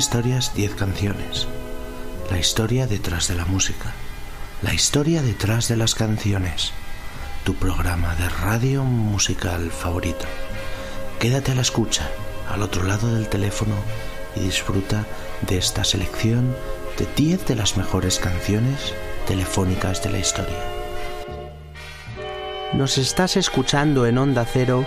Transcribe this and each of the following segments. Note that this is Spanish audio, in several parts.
historias, 10 canciones. La historia detrás de la música. La historia detrás de las canciones. Tu programa de radio musical favorito. Quédate a la escucha, al otro lado del teléfono, y disfruta de esta selección de 10 de las mejores canciones telefónicas de la historia. Nos estás escuchando en Onda Cero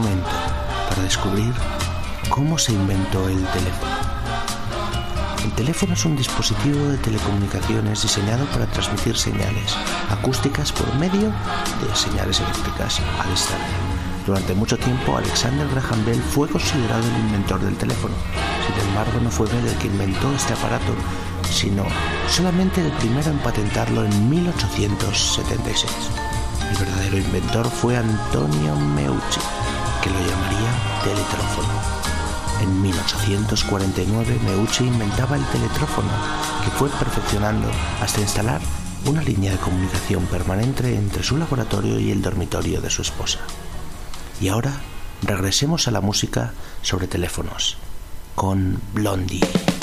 Para descubrir cómo se inventó el teléfono. El teléfono es un dispositivo de telecomunicaciones diseñado para transmitir señales acústicas por medio de señales eléctricas a distancia. Durante mucho tiempo, Alexander Graham Bell fue considerado el inventor del teléfono. Sin embargo, no fue Bell el que inventó este aparato, sino solamente el primero en patentarlo en 1876. El verdadero inventor fue Antonio Meucci, lo llamaría teletrófono. En 1849 Meucci inventaba el teletrófono, que fue perfeccionando hasta instalar una línea de comunicación permanente entre su laboratorio y el dormitorio de su esposa. Y ahora regresemos a la música sobre teléfonos, con Blondie.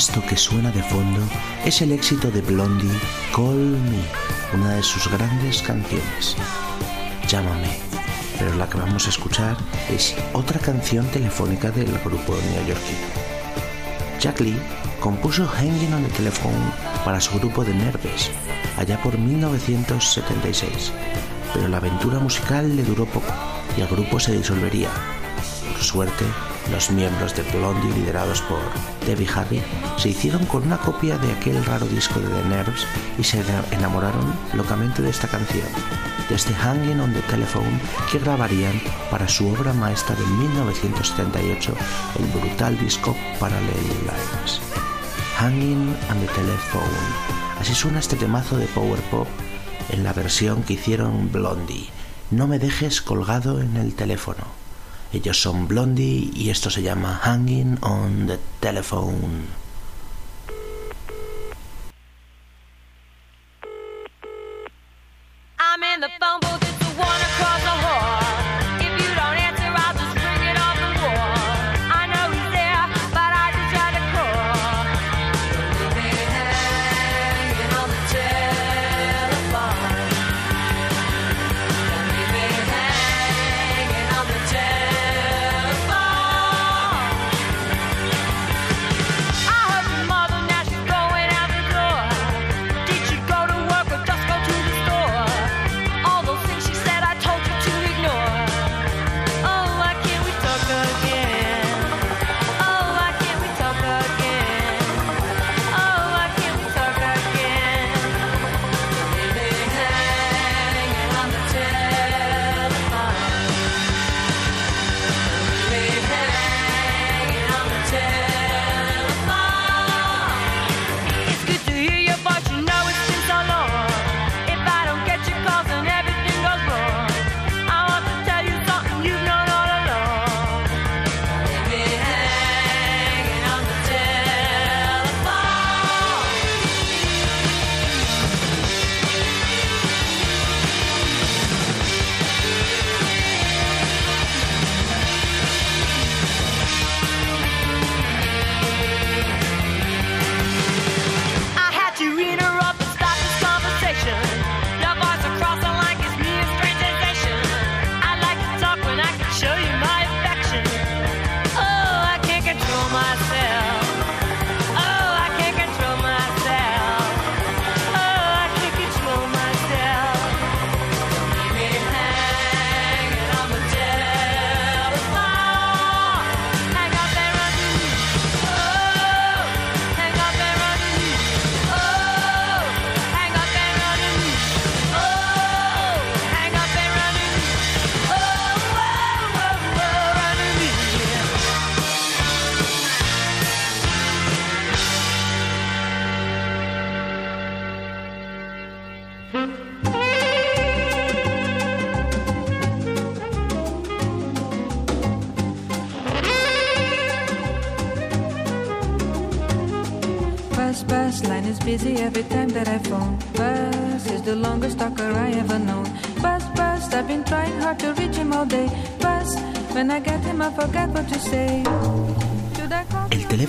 Esto que suena de fondo es el éxito de Blondie, Call Me, una de sus grandes canciones. Llámame, pero la que vamos a escuchar es otra canción telefónica del grupo neoyorquino. Jack Lee compuso Hanging on the Telephone para su grupo de Nerves allá por 1976, pero la aventura musical le duró poco y el grupo se disolvería. Por suerte, los miembros de Blondie, liderados por Debbie Harry, se hicieron con una copia de aquel raro disco de The Nerves y se enamoraron locamente de esta canción, de este Hanging on the Telephone que grabarían para su obra maestra de 1978, el brutal disco Parallel Lines. Hanging on the Telephone. Así suena este temazo de Power Pop en la versión que hicieron Blondie. No me dejes colgado en el teléfono. Ellos son Blondie y esto se llama Hanging on the Telephone.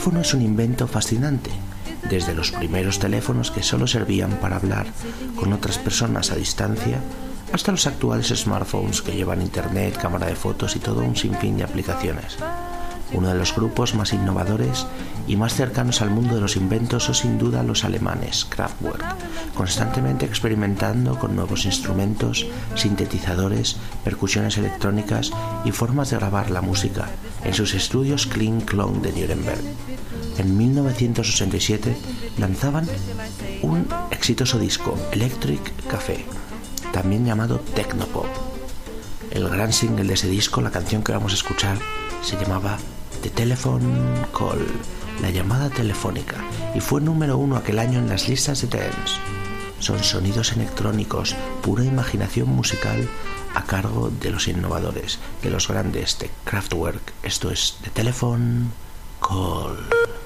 Teléfono es un invento fascinante, desde los primeros teléfonos que solo servían para hablar con otras personas a distancia, hasta los actuales smartphones que llevan internet, cámara de fotos y todo un sinfín de aplicaciones. Uno de los grupos más innovadores y más cercanos al mundo de los inventos son sin duda los alemanes, Kraftwerk, constantemente experimentando con nuevos instrumentos, sintetizadores, percusiones electrónicas y formas de grabar la música en sus estudios Kling Klong de Nuremberg. En 1987 lanzaban un exitoso disco, Electric Café, también llamado Technopop. El gran single de ese disco, la canción que vamos a escuchar, se llamaba The Telephone Call, la llamada telefónica, y fue número uno aquel año en las listas de dance. Son sonidos electrónicos, pura imaginación musical a cargo de los innovadores, de los grandes de Kraftwerk. Esto es The Telephone Call.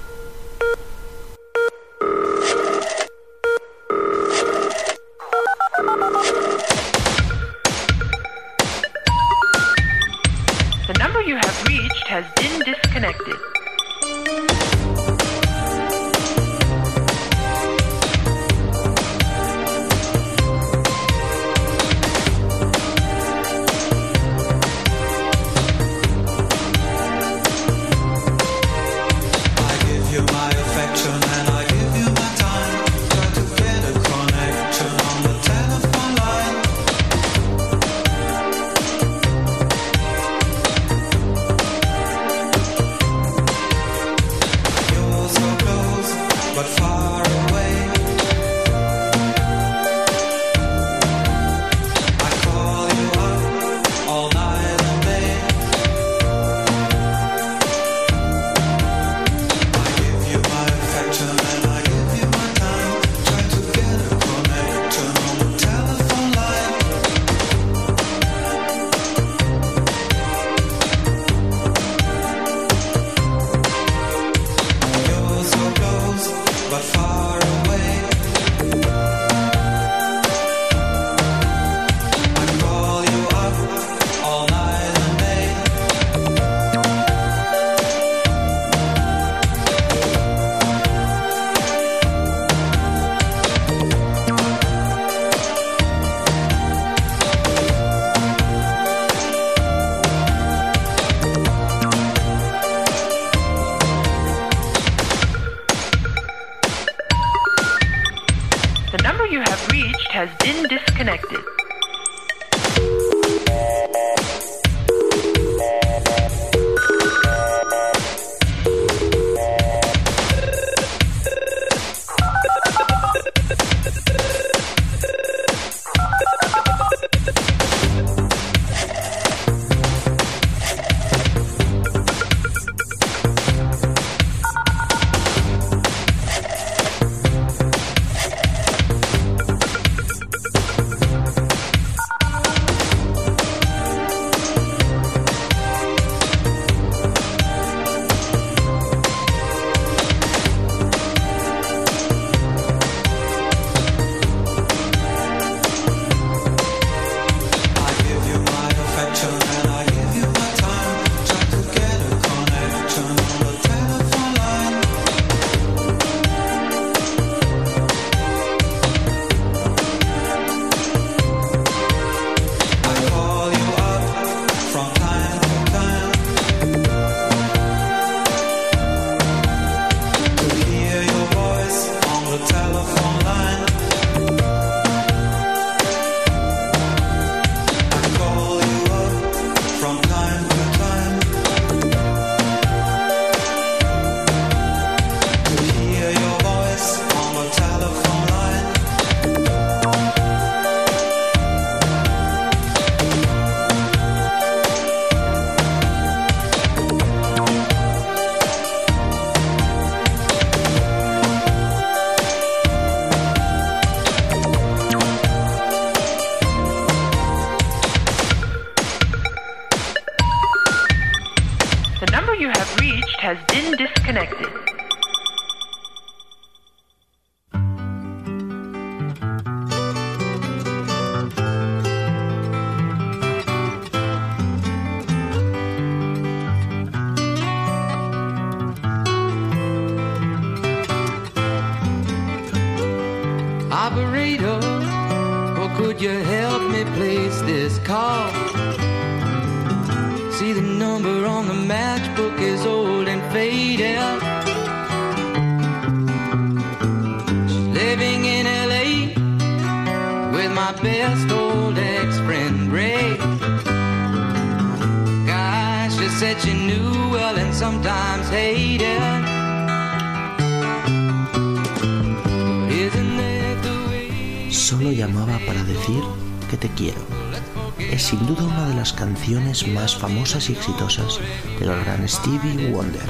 canciones más famosas y exitosas del gran Stevie Wonder,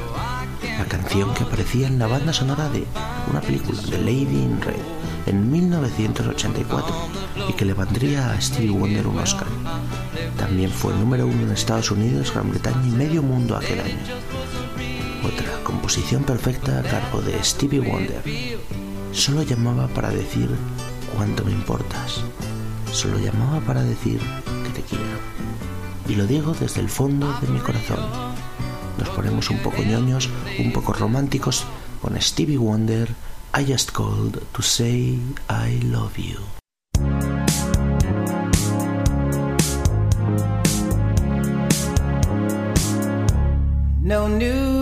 la canción que aparecía en la banda sonora de una película de Lady in Red en 1984 y que le vendría a Stevie Wonder un Oscar. También fue número uno en Estados Unidos, Gran Bretaña y medio mundo aquel año. Otra composición perfecta a cargo de Stevie Wonder. Solo llamaba para decir cuánto me importas. Solo llamaba para decir que te quiero y lo digo desde el fondo de mi corazón. Nos ponemos un poco ñoños, un poco románticos con Stevie Wonder, I Just Called to Say I Love You. No news.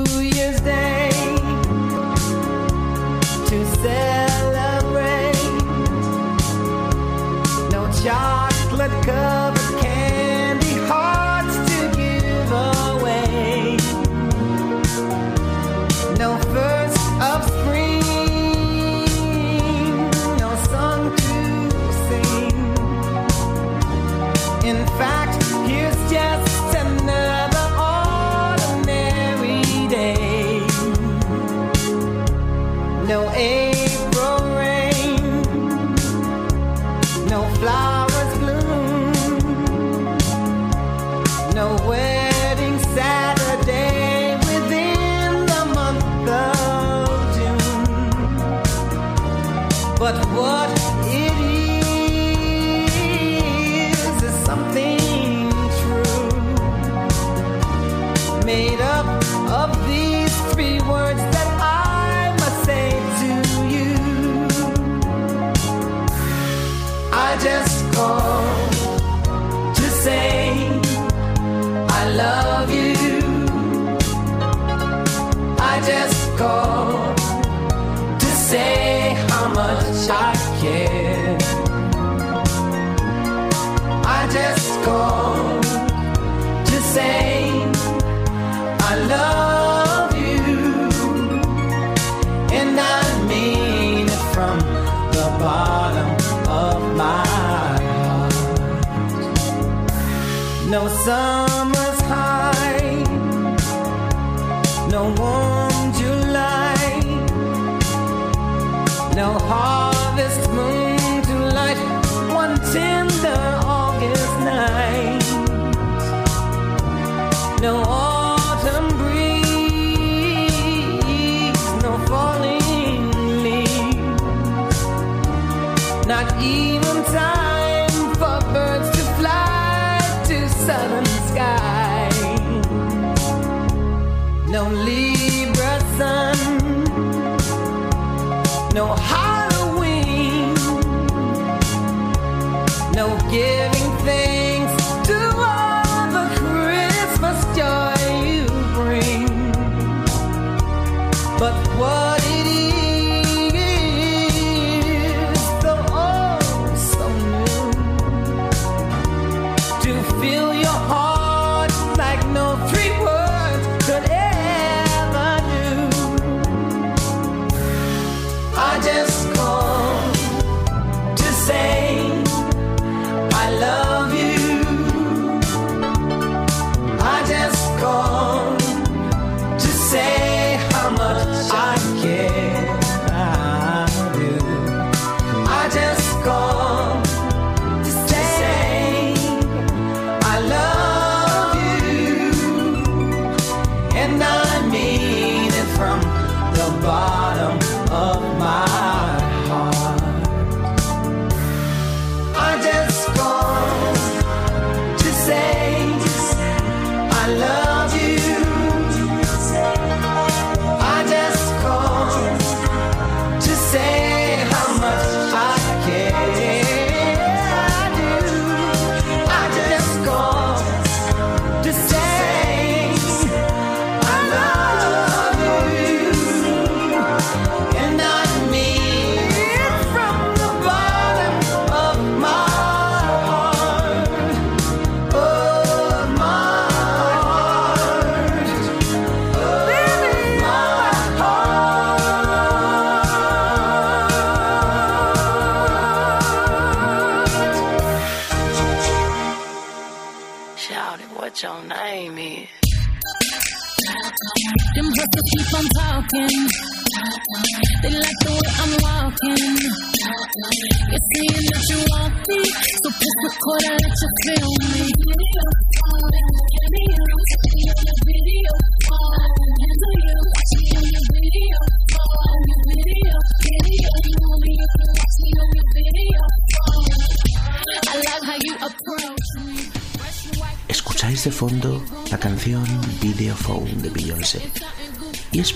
no summer.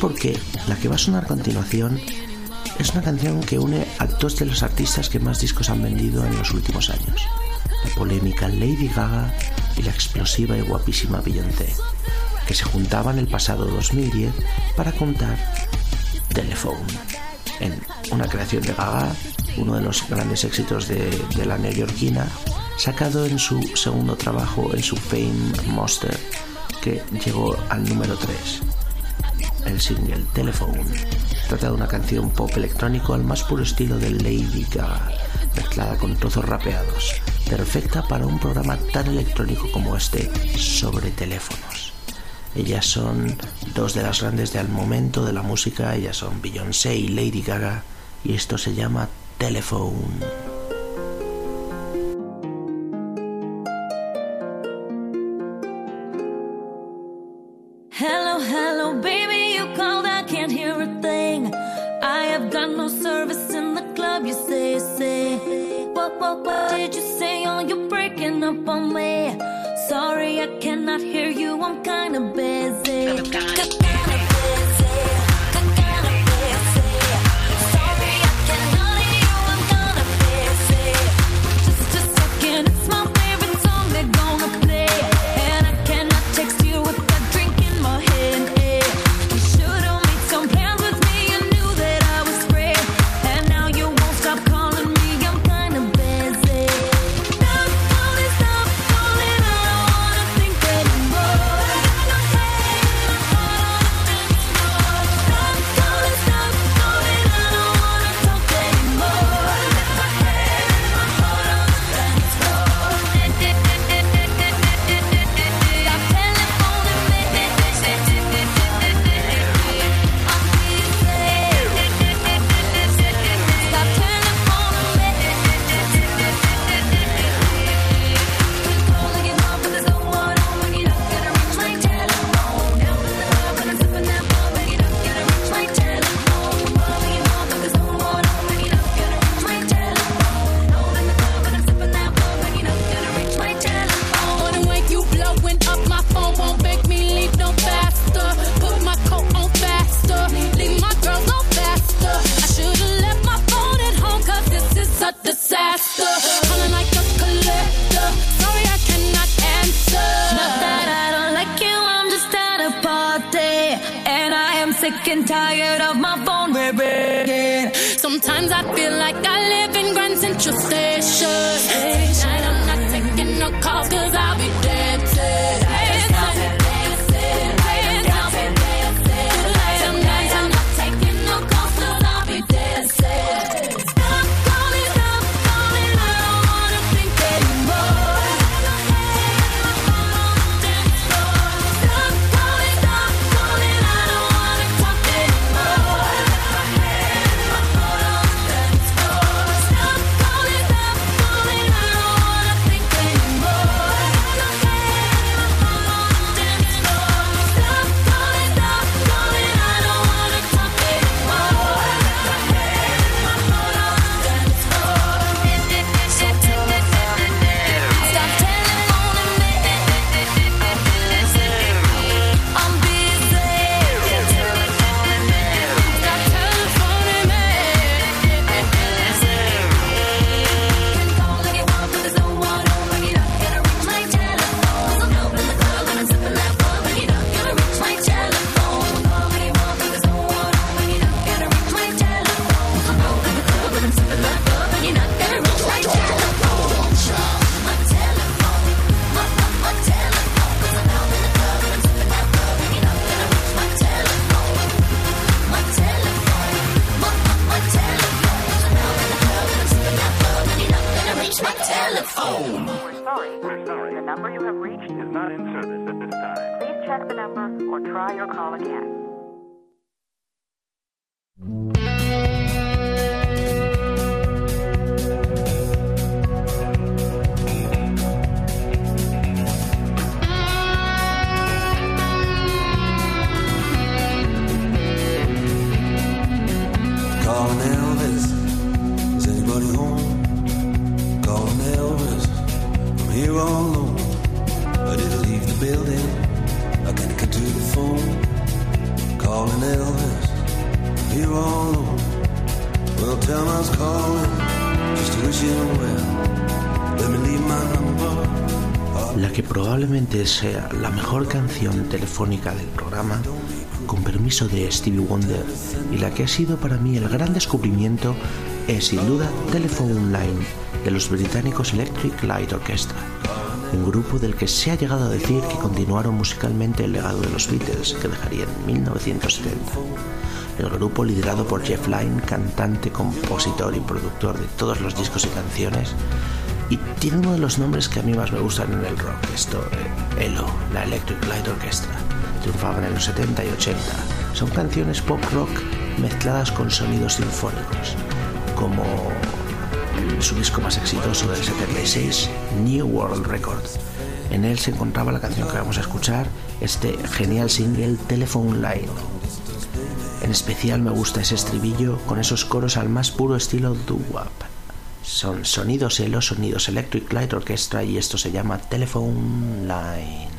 porque la que va a sonar a continuación es una canción que une a dos de los artistas que más discos han vendido en los últimos años, la polémica Lady Gaga y la explosiva y guapísima Beyoncé, que se juntaban el pasado 2010 para contar Telephone, en una creación de Gaga, uno de los grandes éxitos de, de la neoyorquina, sacado en su segundo trabajo, en su Fame Monster, que llegó al número 3 el single Telephone. Trata de una canción pop electrónico al más puro estilo de Lady Gaga, mezclada con trozos rapeados, perfecta para un programa tan electrónico como este sobre teléfonos. Ellas son dos de las grandes de al momento de la música, ellas son Beyoncé y Lady Gaga, y esto se llama Telephone. what, what did you say? Oh, you're breaking up on me. Sorry, I cannot hear you. I'm kinda busy. station que probablemente sea la mejor canción telefónica del programa, con permiso de Stevie Wonder, y la que ha sido para mí el gran descubrimiento, es sin duda Telephone Line de los británicos Electric Light Orchestra, un grupo del que se ha llegado a decir que continuaron musicalmente el legado de los Beatles que dejarían en 1970. El grupo liderado por Jeff Lynne, cantante, compositor y productor de todos los discos y canciones, y tiene uno de los nombres que a mí más me gustan en el rock, esto, eh, ELO, la Electric Light Orchestra. Triunfaban en los 70 y 80. Son canciones pop rock mezcladas con sonidos sinfónicos, como su disco más exitoso del 76, New World Record. En él se encontraba la canción que vamos a escuchar, este genial single Telephone Line. En especial me gusta ese estribillo con esos coros al más puro estilo doo-wop. Son sonidos Elo, sonidos Electric Light Orchestra y esto se llama Telephone Line.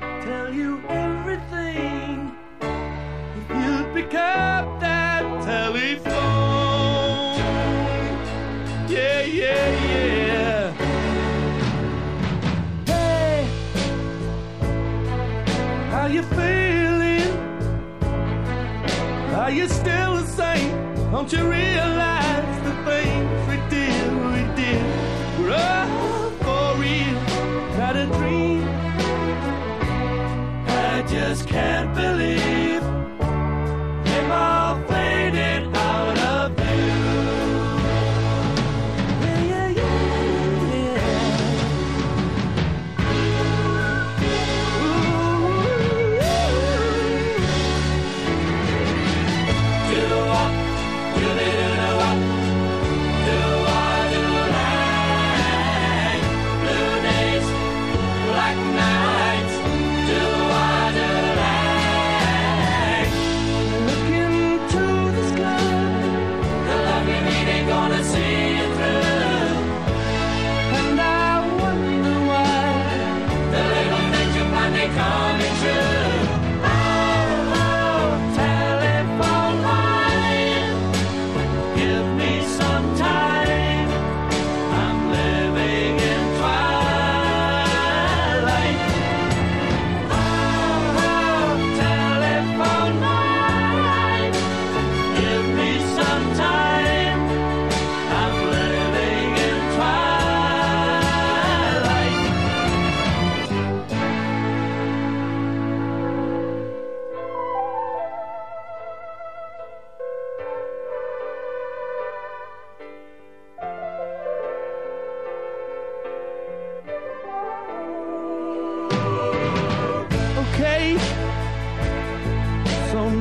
Tell you everything if you'd pick up that telephone. Yeah, yeah, yeah. Hey, how you feeling? Are you still the same? Don't you realize can't believe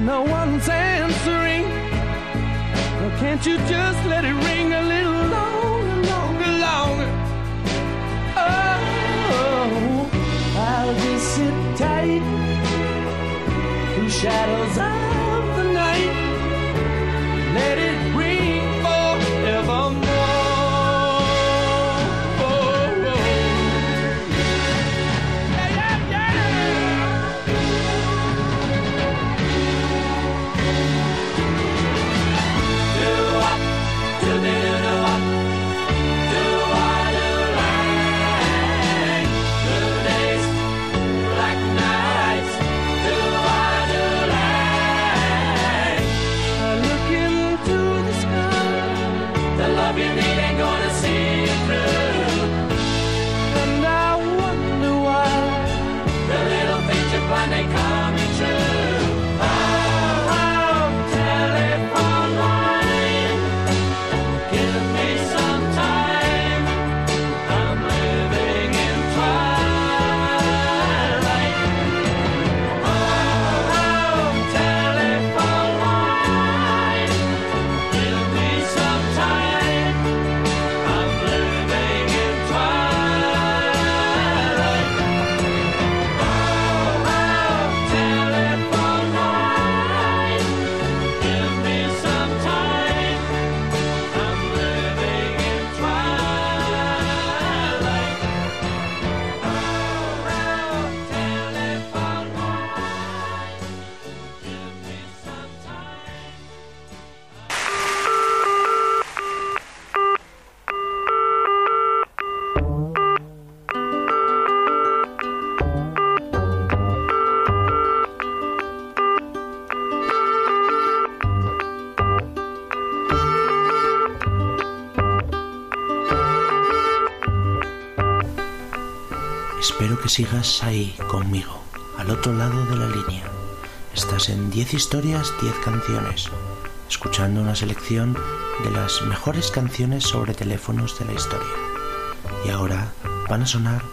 no one's answering. Well, can't you just let it ring a little longer, longer, longer? Oh, I'll just sit tight through shadows Espero que sigas ahí conmigo, al otro lado de la línea. Estás en 10 historias, 10 canciones, escuchando una selección de las mejores canciones sobre teléfonos de la historia. Y ahora van a sonar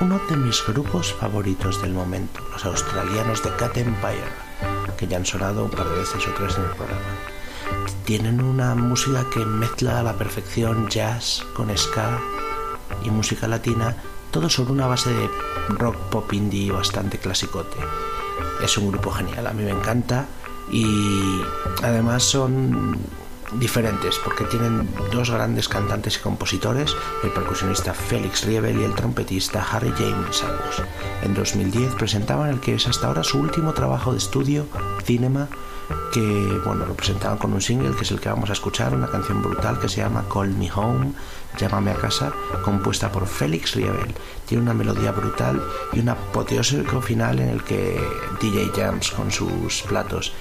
uno de mis grupos favoritos del momento, los australianos de Cat Empire, que ya han sonado un par de veces o tres en el programa. Tienen una música que mezcla a la perfección jazz con ska y música latina, todo sobre una base de rock pop indie bastante clasicote. Es un grupo genial, a mí me encanta y además son diferentes porque tienen dos grandes cantantes y compositores, el percusionista Félix Riebel y el trompetista Harry James Angus. En 2010 presentaban el que es hasta ahora su último trabajo de estudio, Cinema, que bueno, lo presentaban con un single que es el que vamos a escuchar, una canción brutal que se llama Call Me Home, Llámame a casa, compuesta por Félix Riebel. Tiene una melodía brutal y un apoteósico final en el que DJ Jams con sus platos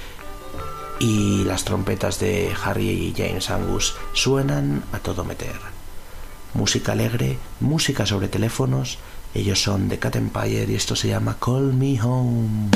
y las trompetas de Harry y James Angus suenan a todo meter. Música alegre, música sobre teléfonos, ellos son de Cat Empire y esto se llama Call Me Home.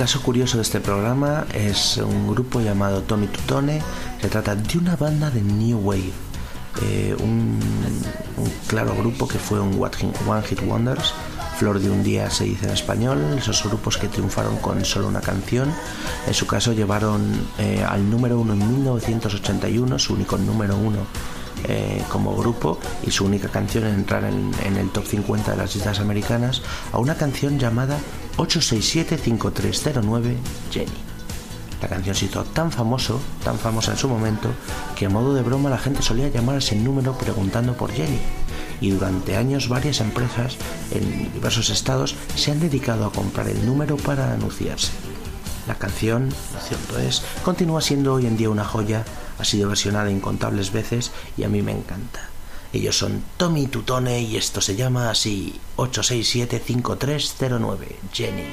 Caso curioso de este programa es un grupo llamado Tommy Tutone. Se trata de una banda de New Wave. eh, un, claro grupo que fue un One Hit- One Hit Wonders. Flor de un día se dice en español. Esos grupos que triunfaron con solo una canción. En su caso llevaron eh, al número uno en 1981, su único número uno eh, como grupo y su única canción en entrar en, en el top 50 de las listas americanas a una canción llamada 867-5309 Jenny. La canción se hizo tan famoso, tan famosa en su momento, que a modo de broma la gente solía llamar a ese número preguntando por Jenny. Y durante años varias empresas en diversos estados se han dedicado a comprar el número para anunciarse. La canción, lo cierto es, continúa siendo hoy en día una joya, ha sido versionada incontables veces y a mí me encanta. Ellos son Tommy Tutone y esto se llama así 867-5309 Jenny.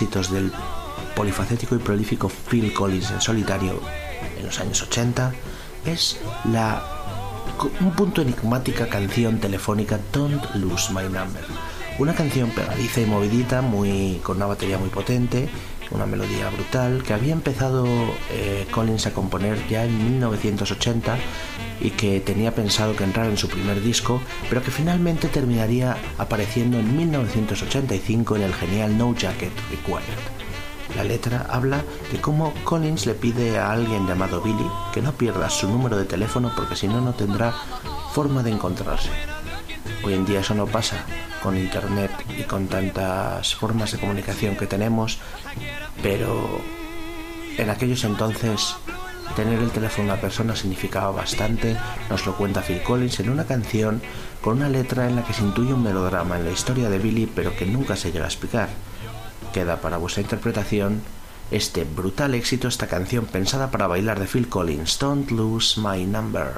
Éxitos del polifacético y prolífico Phil Collins en solitario en los años 80 es la un punto enigmática canción telefónica Don't Lose My Number. Una canción pegadiza y movidita, muy, con una batería muy potente, una melodía brutal, que había empezado eh, Collins a componer ya en 1980 y que tenía pensado que entrara en su primer disco, pero que finalmente terminaría apareciendo en 1985 en el genial No Jacket Required. La letra habla de cómo Collins le pide a alguien llamado Billy que no pierda su número de teléfono porque si no no tendrá forma de encontrarse. Hoy en día eso no pasa con internet y con tantas formas de comunicación que tenemos, pero en aquellos entonces tener el teléfono de una persona significaba bastante, nos lo cuenta Phil Collins en una canción con una letra en la que se intuye un melodrama en la historia de Billy pero que nunca se llega a explicar queda para vuestra interpretación este brutal éxito, esta canción pensada para bailar de Phil Collins, Don't Lose My Number.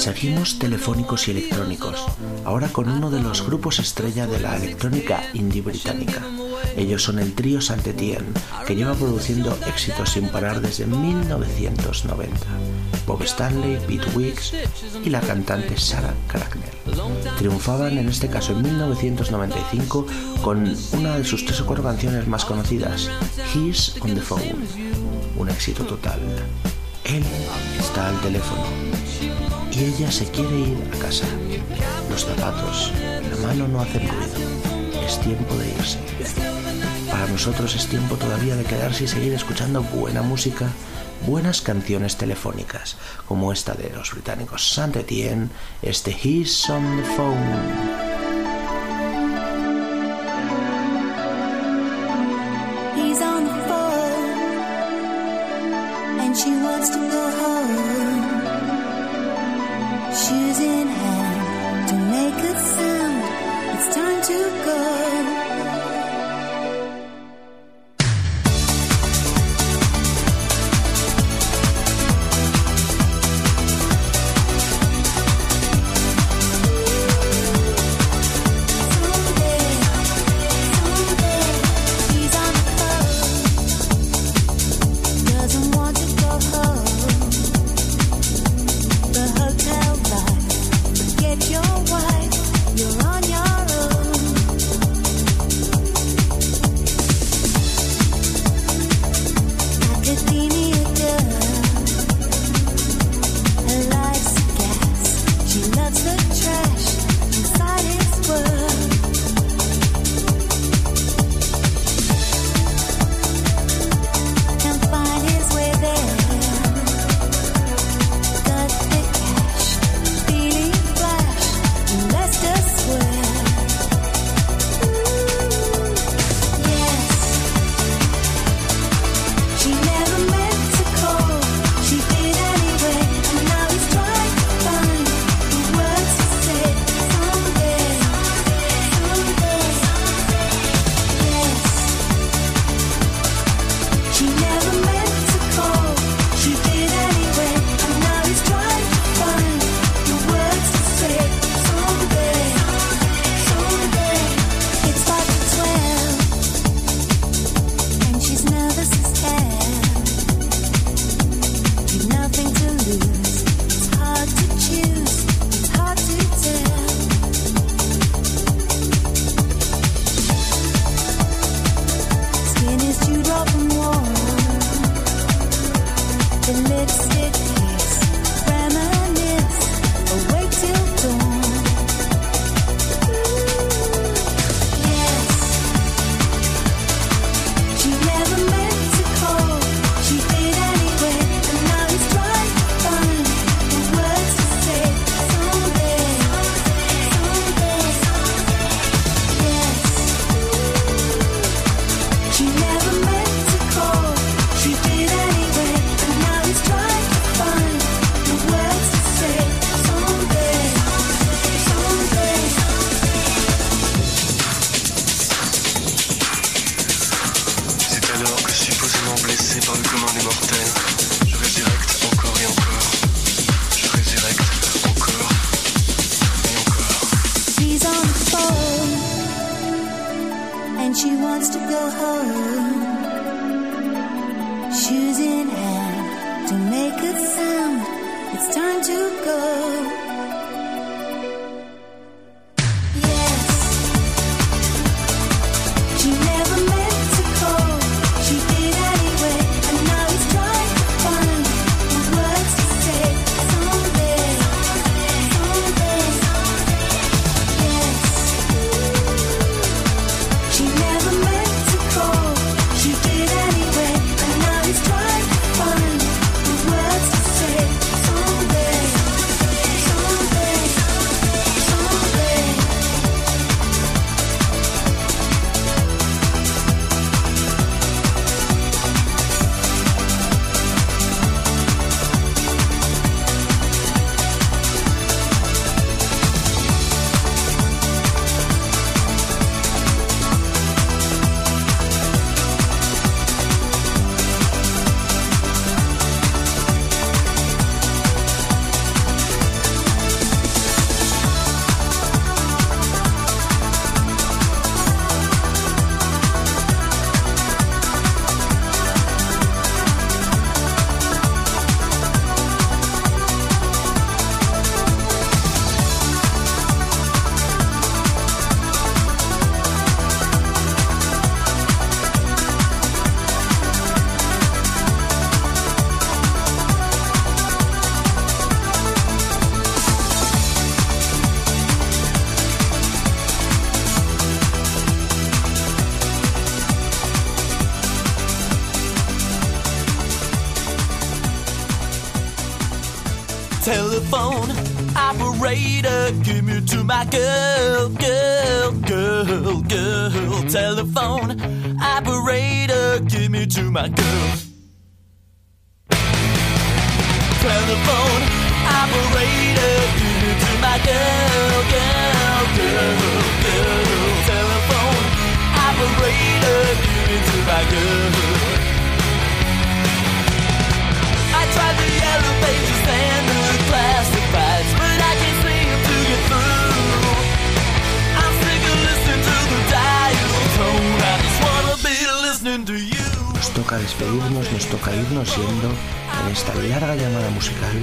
Seguimos telefónicos y electrónicos, ahora con uno de los grupos estrella de la electrónica indie británica. Ellos son el trío Santetien, que lleva produciendo éxitos sin parar desde 1990. Bob Stanley, Pete Wicks y la cantante Sarah Cracknell. Triunfaban en este caso en 1995 con una de sus tres o cuatro canciones más conocidas, He's on the Phone. Un éxito total. Él está al teléfono y ella se quiere ir a casa. Los zapatos, la mano no hacen ruido. Es tiempo de irse. Para nosotros es tiempo todavía de quedarse y seguir escuchando buena música, buenas canciones telefónicas, como esta de los británicos Saint Etienne, este He's on the Phone. Despedirnos, nos toca irnos yendo en esta larga llamada musical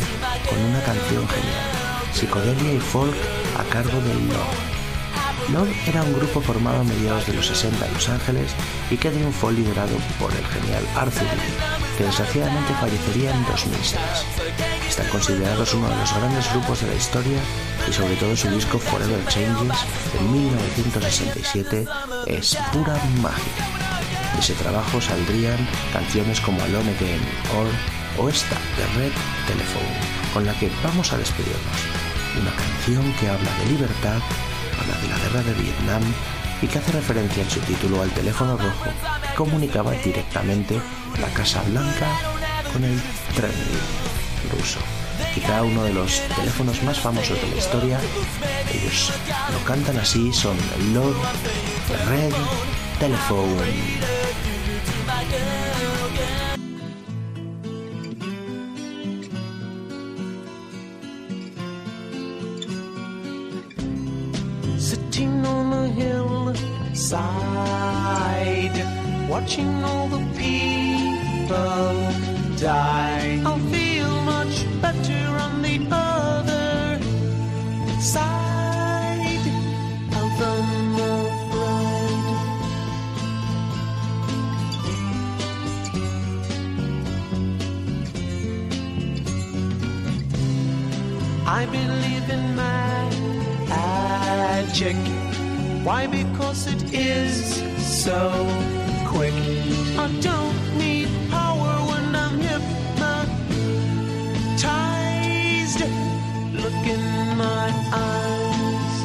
con una canción genial, psicodelia y folk a cargo de Love. Love era un grupo formado a mediados de los 60 en Los Ángeles y que triunfó liderado por el genial Arthur Lee, que desgraciadamente fallecería en 2006. Están considerados uno de los grandes grupos de la historia y sobre todo su disco Forever Changes de 1967 es pura magia. De ese trabajo saldrían canciones como Alone Again or, o esta de Red Telephone, con la que vamos a despedirnos. Una canción que habla de libertad, habla de la guerra de Vietnam y que hace referencia en su título al teléfono rojo que comunicaba directamente la Casa Blanca con el Kremlin ruso. Quizá uno de los teléfonos más famosos de la historia. Ellos lo cantan así, son Lord Red Telephone. Hillside, watching all the people die. I'll feel much better on the other side of the ride. I believe in magic. Why? Because it is so quick. I don't need power when I'm hypnotized. Look in my eyes.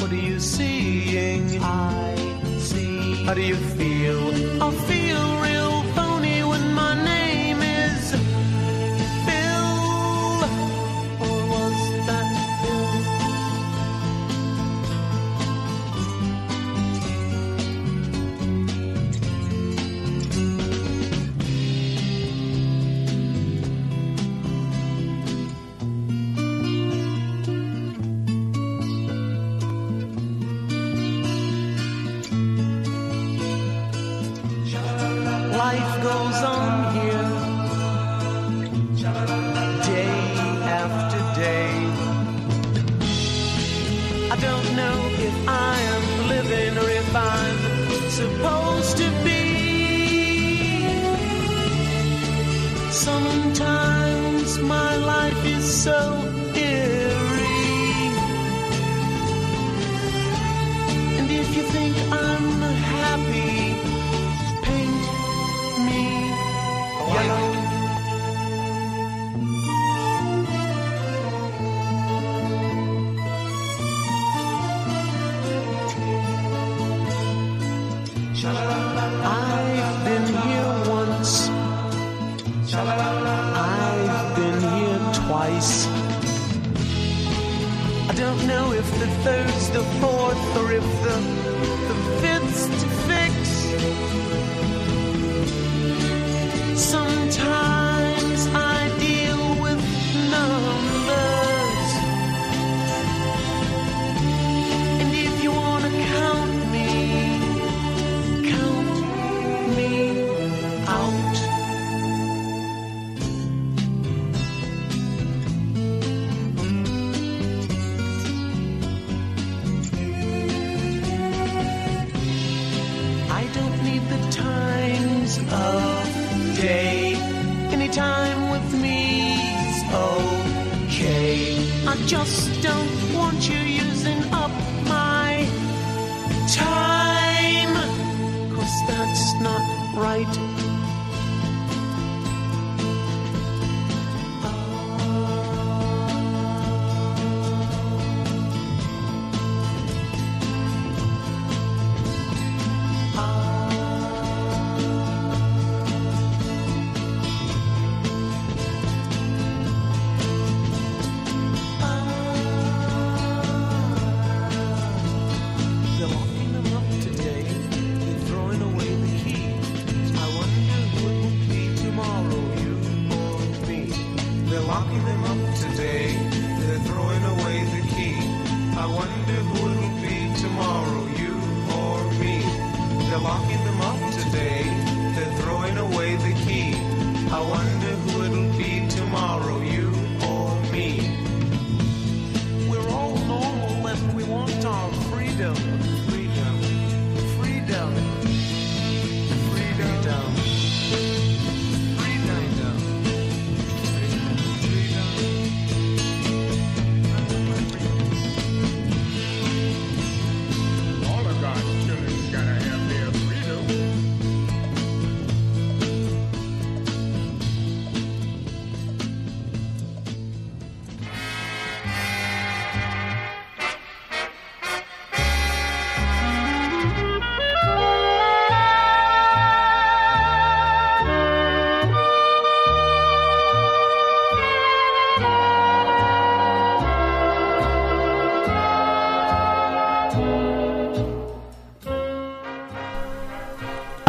What are you seeing? I see. How do you feel? I feel I just don't want you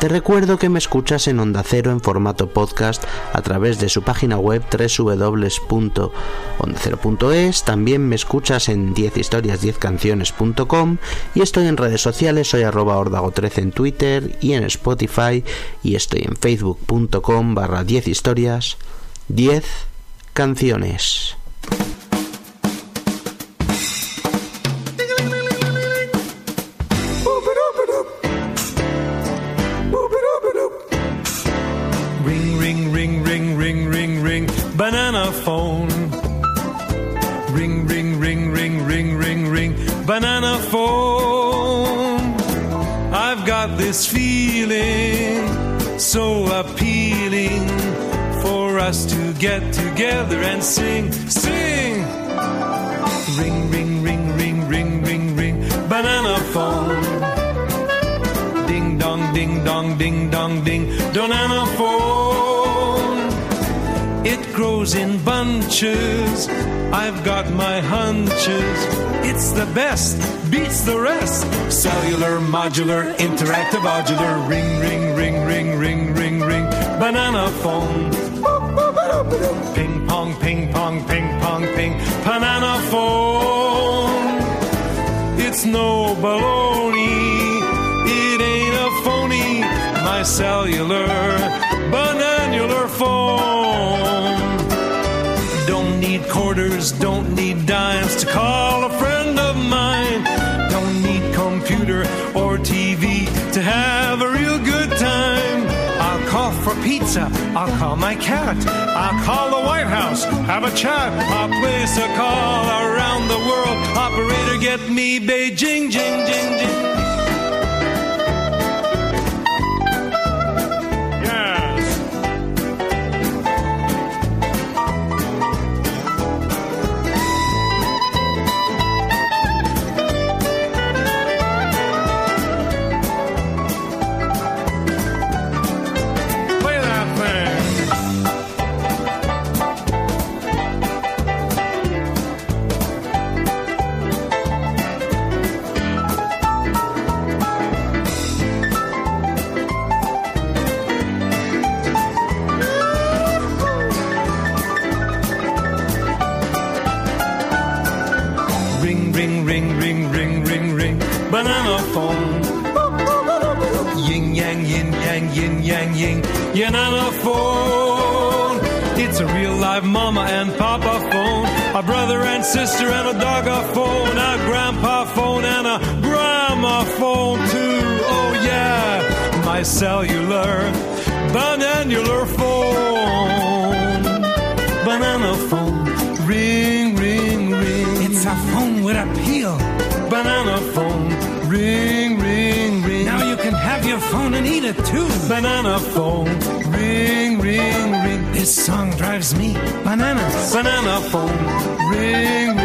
Te recuerdo que me escuchas en Onda Cero en formato podcast a través de su página web www.ondacero.es. También me escuchas en 10historias10canciones.com y estoy en redes sociales, soy arroba ordago13 en Twitter y en Spotify y estoy en facebook.com barra 10 historias 10 canciones. Get together and sing, sing. Ring, ring, ring, ring, ring, ring, ring, banana phone. Ding dong, ding dong, ding dong, ding, banana phone. It grows in bunches. I've got my hunches. It's the best, beats the rest. Cellular, modular, interactive, modular. Ring, ring, ring, ring, ring, ring, ring. Banana phone. It's no baloney. It ain't a phony. My cellular, bananular phone. Don't need quarters, don't need dimes to call a friend of mine. Don't need computer or TV to have a real for pizza, I'll call my cat, I'll call the White House, have a chat, I'll place a call around the world. Operator, get me Beijing, jing, jing, jing. Banana phone. Yin yang, yin yang, yin yang, yin. Yanana phone. It's a real live mama and papa phone. A brother and sister and a dog a phone. A grandpa phone and a grandma phone too. Oh yeah. My cellular, bananular phone. Banana phone. Ring, ring, ring. It's a phone with a peel. Banana phone. Phone and eat it too. Banana phone. Ring, ring, ring. This song drives me bananas. Banana phone. Ring.